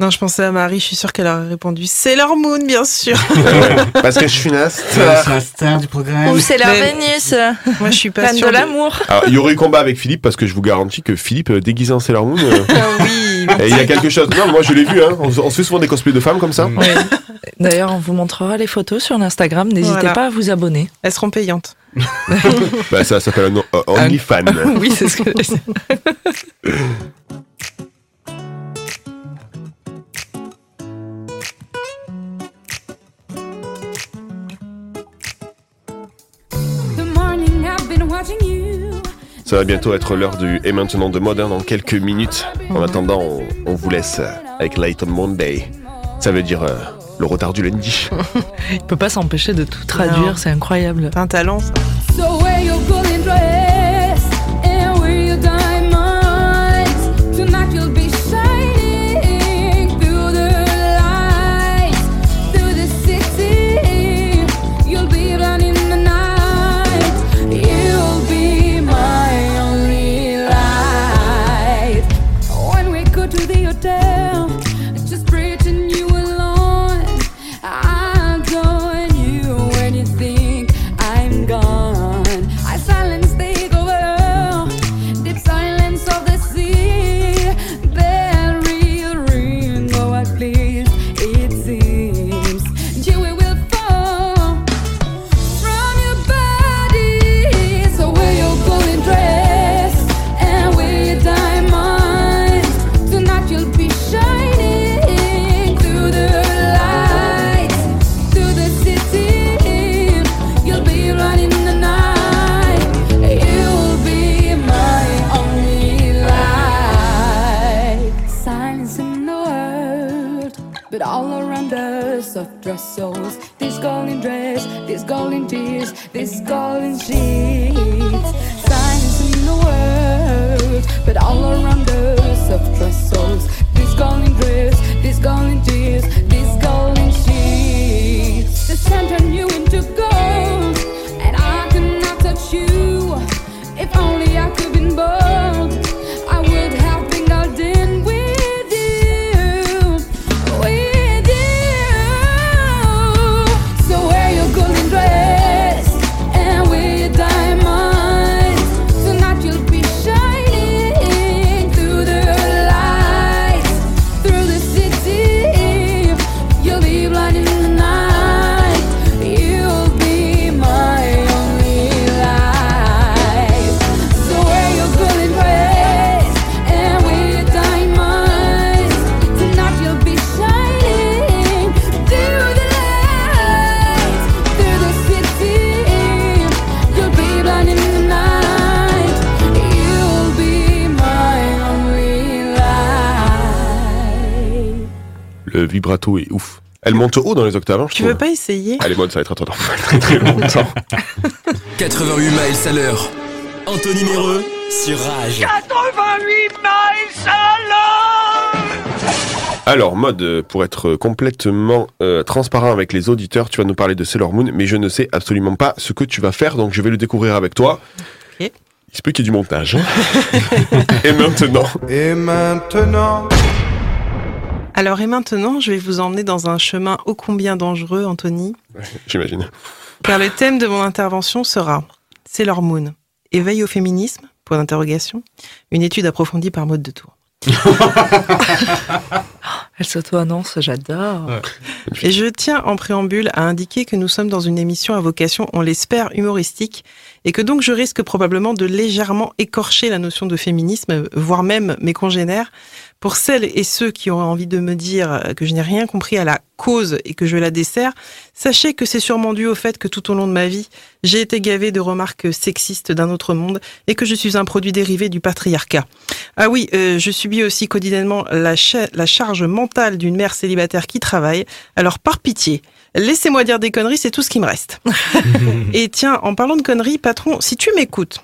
Non, je pensais à Marie, je suis sûre qu'elle aurait répondu Sailor Moon, bien sûr. Parce que je suis une C'est la star du programme. Ou Sailor Mais- Vénus, Moi, je suis pas sûre. de l'amour. Alors, il y aurait eu combat avec Philippe parce que je vous garantis que Philippe, euh, déguisé en Sailor Moon, euh, Ah oui. et il y a quelque chose. Non, moi je l'ai vu, hein. on, se- on se fait souvent des cosplays de femmes comme ça. Mm. D'ailleurs, on vous montrera les photos sur Instagram. N'hésitez Voilà. pas à vous abonner. Elles seront payantes. Bah, ça s'appelle un euh, OnlyFan. oui, c'est ce que je sais. Ça va bientôt être l'heure du Et maintenant de mode hein, dans quelques minutes. En attendant, on, on vous laisse avec Light on Monday. Ça veut dire euh, le retard du lundi. Il peut pas s'empêcher de tout traduire, c'est incroyable. Un talent, ça. So Est ouf. Elle monte haut dans les octaves. hein, je Tu trouve. veux pas essayer? Allez, mode, ça va être attendant. Très très longtemps. 88 miles à l'heure. Anthony Méreux sur Rage. 88 miles à l'heure Alors, mode, euh, pour être complètement euh, transparent avec les auditeurs, tu vas nous parler de Sailor Moon, mais je ne sais absolument pas ce que tu vas faire, donc je vais le découvrir avec toi. Ok. Il se peut qu'il y ait du montage. hein. Et maintenant Et maintenant Alors et maintenant, je vais vous emmener dans un chemin ô combien dangereux, Anthony, J'imagine. car le thème de mon intervention sera Sailor Moon, éveil au féminisme, point d'interrogation, une étude approfondie par mode de tour. Elle s'auto-annonce, j'adore. Et je tiens en préambule à indiquer que nous sommes dans une émission à vocation, on l'espère, humoristique, et que donc je risque probablement de légèrement écorcher la notion de féminisme, voire même mes congénères. Pour celles et ceux qui auraient envie de me dire que je n'ai rien compris à la cause et que je la dessert, sachez que c'est sûrement dû au fait que tout au long de ma vie, j'ai été gavé de remarques sexistes d'un autre monde et que je suis un produit dérivé du patriarcat. Ah oui, euh, je subis aussi quotidiennement la charge mentale d'une mère célibataire qui travaille. Alors par pitié, laissez-moi dire des conneries, c'est tout ce qui me reste. Et tiens, en parlant de conneries, patron, si tu m'écoutes,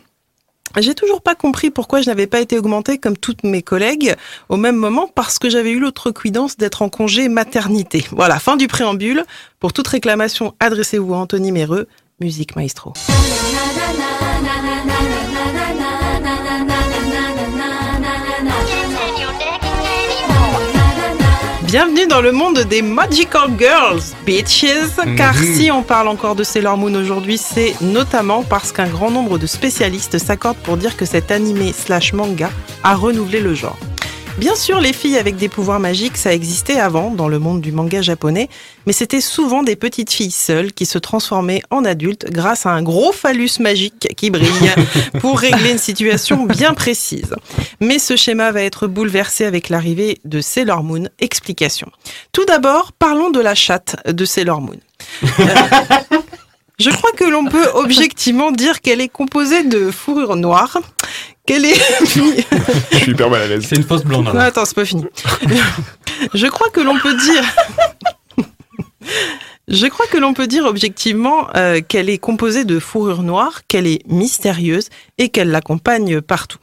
j'ai toujours pas compris pourquoi je n'avais pas été augmentée comme toutes mes collègues au même moment parce que j'avais eu l'autre cuidance d'être en congé maternité. Voilà, fin du préambule. Pour toute réclamation, adressez-vous à Anthony Méreux, musique maestro. Bienvenue dans le monde des Magical Girls, bitches. Car Mhm. si on parle encore de Sailor Moon aujourd'hui, c'est notamment parce qu'un grand nombre de spécialistes s'accordent pour dire que cet animé slash manga a renouvelé le genre. Bien sûr, les filles avec des pouvoirs magiques, ça existait avant dans le monde du manga japonais, mais c'était souvent des petites filles seules qui se transformaient en adultes grâce à un gros phallus magique qui brille pour régler une situation bien précise. Mais ce schéma va être bouleversé avec l'arrivée de Sailor Moon. Explication. Tout d'abord, parlons de la chatte de Sailor Moon. Euh, Je crois que l'on peut objectivement dire qu'elle est composée de fourrure noire, qu'elle est... Je suis hyper mal à l'aise. C'est une fausse blonde. Non, attends, c'est pas fini. Je crois que l'on peut dire. Je crois que l'on peut dire objectivement euh, qu'elle est composée de fourrure noire, qu'elle est mystérieuse et qu'elle l'accompagne partout.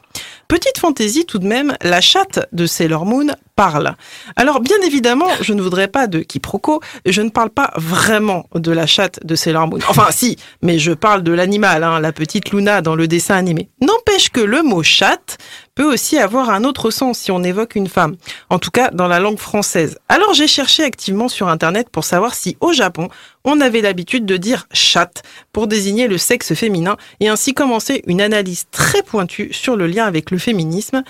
Petite fantaisie tout de même, la chatte de Sailor Moon parle. Alors bien évidemment, je ne voudrais pas de quiproquo, je ne parle pas vraiment de la chatte de Sailor Moon. Enfin si, mais je parle de l'animal, hein, la petite Luna dans le dessin animé. N'empêche que le mot chatte peut aussi avoir un autre sens si on évoque une femme, en tout cas dans la langue française. Alors j'ai cherché activement sur Internet pour savoir si au Japon, on avait l'habitude de dire chatte pour désigner le sexe féminin et ainsi commencer une analyse très pointue sur le lien avec le féminisme.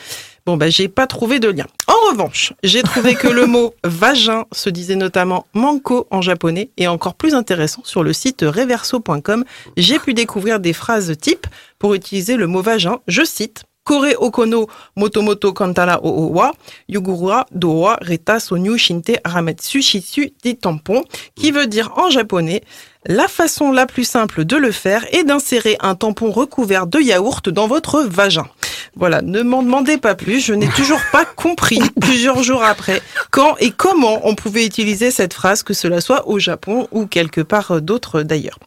Bon, bah, j'ai pas trouvé de lien. En revanche, j'ai trouvé que le mot vagin se disait notamment manko en japonais et encore plus intéressant sur le site reverso.com, j'ai pu découvrir des phrases types pour utiliser le mot vagin. Je cite Kore Okono Motomoto Kantara Oowa, Yugura Dowa Reta Sonyu Shinte Rametsu Shitsu Di Tampon, qui veut dire en japonais la façon la plus simple de le faire est d'insérer un tampon recouvert de yaourt dans votre vagin. Voilà, ne m'en demandez pas plus, je n'ai toujours pas compris plusieurs jours après quand et comment on pouvait utiliser cette phrase, que cela soit au Japon ou quelque part d'autre d'ailleurs.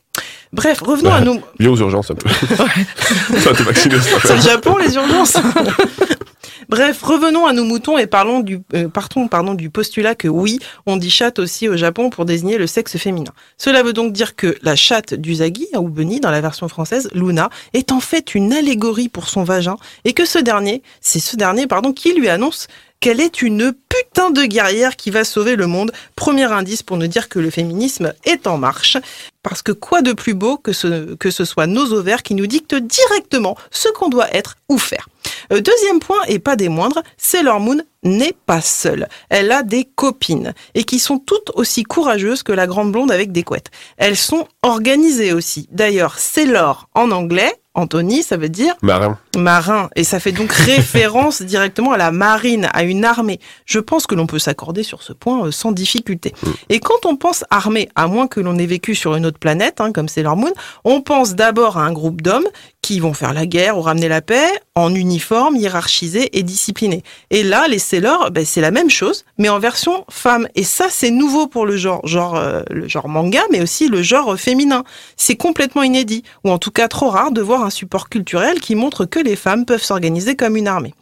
Bref, revenons à nous. Viens aux urgences un peu. Ça cette C'est le. Japon, les urgences. Bref, revenons à nos moutons et parlons du, euh, partons pardon, du postulat que oui, on dit chatte aussi au Japon pour désigner le sexe féminin. Cela veut donc dire que la chatte d'Usagi, ou Bunny dans la version française, Luna, est en fait une allégorie pour son vagin et que ce dernier, c'est ce dernier pardon, qui lui annonce qu'elle est une putain de guerrière qui va sauver le monde? Premier indice pour nous dire que le féminisme est en marche. Parce que quoi de plus beau que ce, soit nos ovaires qui nous dictent directement ce qu'on doit être ou faire. Euh, Deuxième point, et pas des moindres, Sailor Moon n'est pas seule. Elle a des copines, et qui sont toutes aussi courageuses que la grande blonde avec des couettes. Elles sont organisées aussi. D'ailleurs, Sailor en anglais, Anthony, ça veut dire Marin. marin, et ça fait donc référence directement à la marine, à une armée. Je pense que l'on peut s'accorder sur ce point euh, sans difficulté. Et quand on pense armée, à moins que l'on ait vécu sur une autre planète, hein, comme Sailor Moon, on pense d'abord à un groupe d'hommes qui vont faire la guerre ou ramener la paix en uniforme, hiérarchisé et discipliné. Et là, les Sailors, ben, c'est la même chose, mais en version femme. Et ça, c'est nouveau pour le genre, genre euh, le genre manga, mais aussi le genre féminin. C'est complètement inédit, ou en tout cas trop rare de voir un support culturel qui montre que les femmes peuvent s'organiser comme une armée.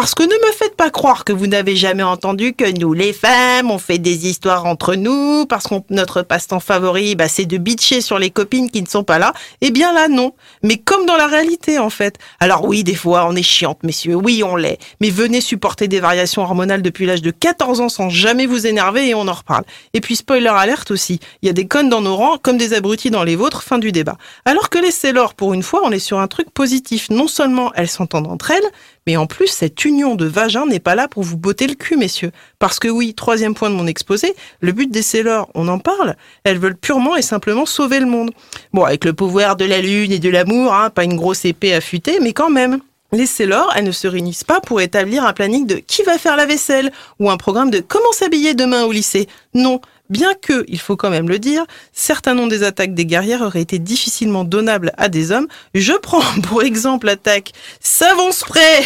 Parce que ne me faites pas croire que vous n'avez jamais entendu que nous, les femmes, on fait des histoires entre nous, parce que notre passe-temps favori, bah, c'est de bitcher sur les copines qui ne sont pas là. Eh bien là, non. Mais comme dans la réalité, en fait. Alors oui, des fois, on est chiante, messieurs. Oui, on l'est. Mais venez supporter des variations hormonales depuis l'âge de 14 ans sans jamais vous énerver et on en reparle. Et puis, spoiler alerte aussi. Il y a des connes dans nos rangs, comme des abrutis dans les vôtres. Fin du débat. Alors que les Sailors, pour une fois, on est sur un truc positif. Non seulement elles s'entendent entre elles, mais en plus, cette union de vagin n'est pas là pour vous botter le cul, messieurs. Parce que oui, troisième point de mon exposé, le but des Sailors, on en parle, elles veulent purement et simplement sauver le monde. Bon, avec le pouvoir de la lune et de l'amour, hein, pas une grosse épée affûtée, mais quand même. Les Sailors, elles ne se réunissent pas pour établir un planning de qui va faire la vaisselle ou un programme de comment s'habiller demain au lycée. Non, Bien que, il faut quand même le dire, certains noms des attaques des guerrières auraient été difficilement donnables à des hommes. Je prends pour exemple l'attaque Savon Spray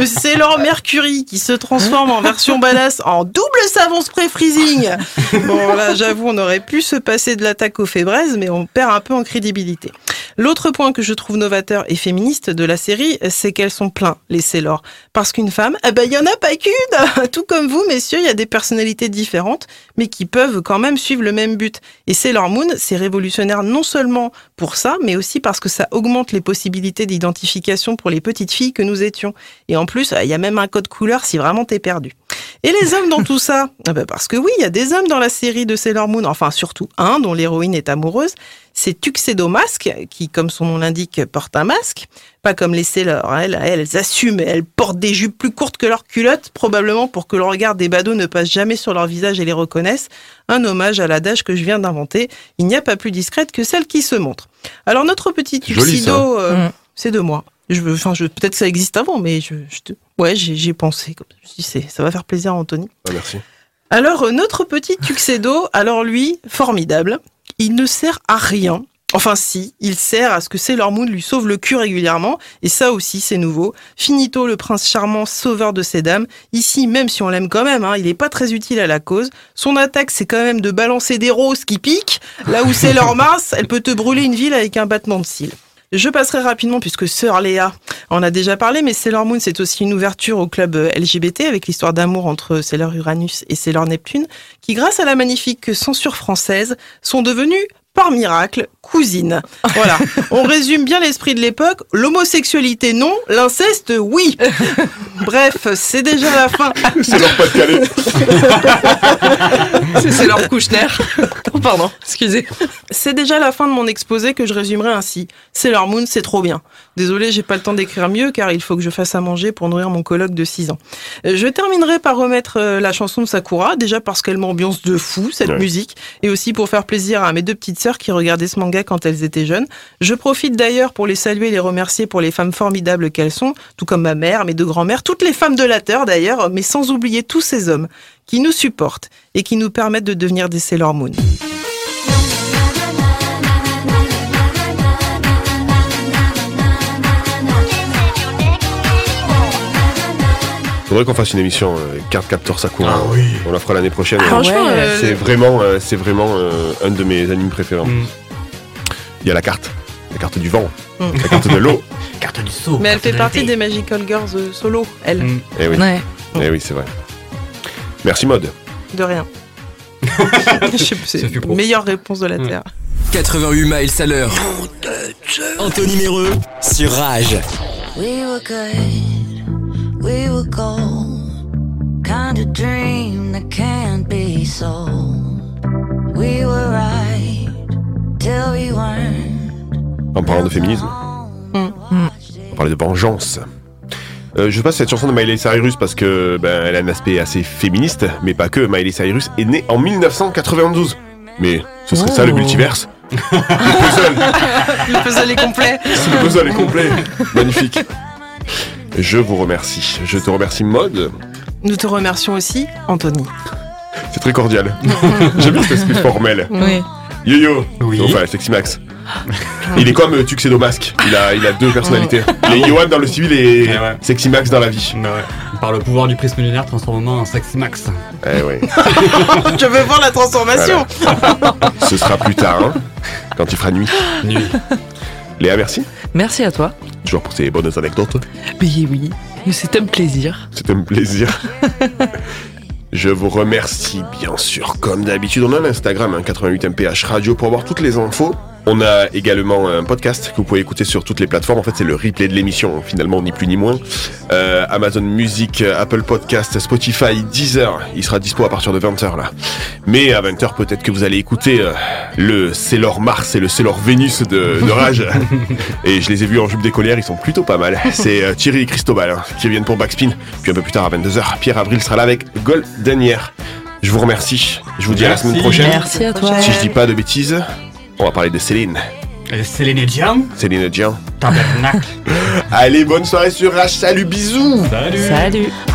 de Sailor Mercury qui se transforme en version badass en double savon spray freezing. Bon là, j'avoue, on aurait pu se passer de l'attaque aux fébraises, mais on perd un peu en crédibilité. L'autre point que je trouve novateur et féministe de la série, c'est qu'elles sont pleins, les Sailors. Parce qu'une femme, eh ben, il y en a pas qu'une! Tout comme vous, messieurs, il y a des personnalités différentes, mais qui peuvent quand même suivre le même but. Et Sailor Moon, c'est révolutionnaire non seulement pour ça, mais aussi parce que ça augmente les possibilités d'identification pour les petites filles que nous étions. Et en plus, il y a même un code couleur si vraiment t'es perdu. Et les hommes dans tout ça? Ah ben Parce que oui, il y a des hommes dans la série de Sailor Moon, enfin surtout un dont l'héroïne est amoureuse. C'est Tuxedo Mask, qui, comme son nom l'indique, porte un masque. Pas comme les Sailors, hein. elles, elles assument, elles portent des jupes plus courtes que leurs culottes, probablement pour que le regard des badauds ne passe jamais sur leur visage et les reconnaisse. Un hommage à l'adage que je viens d'inventer. Il n'y a pas plus discrète que celle qui se montre. Alors notre petit Tuxedo, euh, Mm. c'est de moi. Je veux, enfin, je, peut-être que ça existe avant, mais je, je te- ouais, j'ai j'ai pensé. Comme, je me suis dit, c'est- ça va faire plaisir à Anthony. Ah, merci. Alors, euh, notre petit Tuxedo, alors lui, formidable. Il ne sert à rien. Enfin, si, il sert à ce que Sailor Moon lui sauve le cul régulièrement. Et ça aussi, c'est nouveau. Finito, le prince charmant, sauveur de ces dames. Ici, même si on l'aime quand même, hein, il est pas très utile à la cause. Son attaque, c'est quand même de balancer des roses qui piquent. Là où Sailor Mars, elle peut te brûler une ville avec un battement de cils. Je passerai rapidement puisque Sœur Léa en a déjà parlé, mais Sailor Moon, c'est aussi une ouverture au club euh, LGBT avec l'histoire d'amour entre Sailor Uranus et Sailor Neptune, qui, grâce à la magnifique censure française, sont devenus par miracle, cousines. Voilà. On résume bien l'esprit de l'époque. L'homosexualité, non. L'inceste, oui. Bref, c'est déjà la fin. C'est leur pas de calais. C'est c'est leur Kouchner. Oh, pardon, excusez. C'est déjà la fin de mon exposé que je résumerai ainsi. Sailor Moon, c'est trop bien. Désolé, j'ai pas le temps d'écrire mieux car il faut que je fasse à manger pour nourrir mon colloque de 6 ans. Euh, Je terminerai par remettre euh, la chanson de Sakura, déjà parce qu'elle m'ambiance de fou, cette Ouais. musique, et aussi pour faire plaisir à mes deux petites qui regardaient ce manga quand elles étaient jeunes. Je profite d'ailleurs pour les saluer et les remercier pour les femmes formidables qu'elles sont, tout comme ma mère, mes deux grands-mères, toutes les femmes de la Terre d'ailleurs, mais sans oublier tous ces hommes qui nous supportent et qui nous permettent de devenir des Sailor Moon. Faudrait qu'on fasse une émission euh, carte capteur Sakura. On la fera l'année prochaine. Ah, Franchement, euh, c'est vraiment, euh, c'est vraiment euh, un de mes animes préférés. plus. Il y a la carte, la carte du vent, Mm. la carte de l'eau. Carte du saut. Mais elle fait partie des Magical Girls euh, solo, elle. Eh oui, Ouais. eh oui, c'est vrai. Merci mode. De rien. Je sais plus, c'est la meilleure réponse de la Terre. 88 miles à l'heure. Anthony Méreux sur Rage. We were good, we were gold. Kind of dream that can't be sold. We were right till we weren't. En parlant de féminisme, on parlait de vengeance. Euh, je sais pas si cette chanson de Miley Cyrus parce que ben, elle a un aspect assez féministe, mais pas que. Miley Cyrus est née en 1992. Mais ce serait ça le Oh. multiverse. le puzzle, Le puzzle est complet. le puzzle est complet. Magnifique. Je vous remercie. Je te remercie Mode. Nous te remercions aussi, Anthony. C'est très cordial. J'aime bien cet aspect formel. Oui. Yo-yo. Enfin, Sexy Max. Il est comme euh, Tuxedo Mask. Il a, il a deux personnalités. Il est Johan dans le civil et Sexy Max dans la vie. Par le pouvoir du prisme lunaire, transformant en sexy max. Eh oui. Je veux voir la transformation. Ce sera plus tard, hein, quand il fera nuit. Nuit. Léa, merci. Merci à toi. Toujours pour ces bonnes anecdotes. Mais oui, c'est un plaisir. C'est un plaisir. Je vous remercie, bien sûr. Comme d'habitude, on a l'Instagram, hein, 88mph Radio, pour avoir toutes les infos. On a également un podcast que vous pouvez écouter sur toutes les plateformes. En fait, c'est le replay de l'émission, finalement, ni plus ni moins. Euh, Amazon Music, Apple Podcast, Spotify, Deezer. Il sera dispo à partir de 20h, là. Mais à 20h, peut-être que vous allez écouter euh, le Sailor Mars et le Sailor Vénus de, de Rage. et je les ai vus en jupe d'écolière, ils sont plutôt pas mal. C'est euh, Thierry et Cristobal hein, qui viennent pour Backspin. Puis un peu plus tard, à 22h, Pierre Avril sera là avec Goldenière. Je vous remercie. Je vous dis à la semaine prochaine. Merci à toi. Si je dis pas de bêtises, on va parler de Céline. Céline Dion Céline Dion. Tabernacle. Allez, bonne soirée sur Rage. Salut, bisous. Salut. Salut.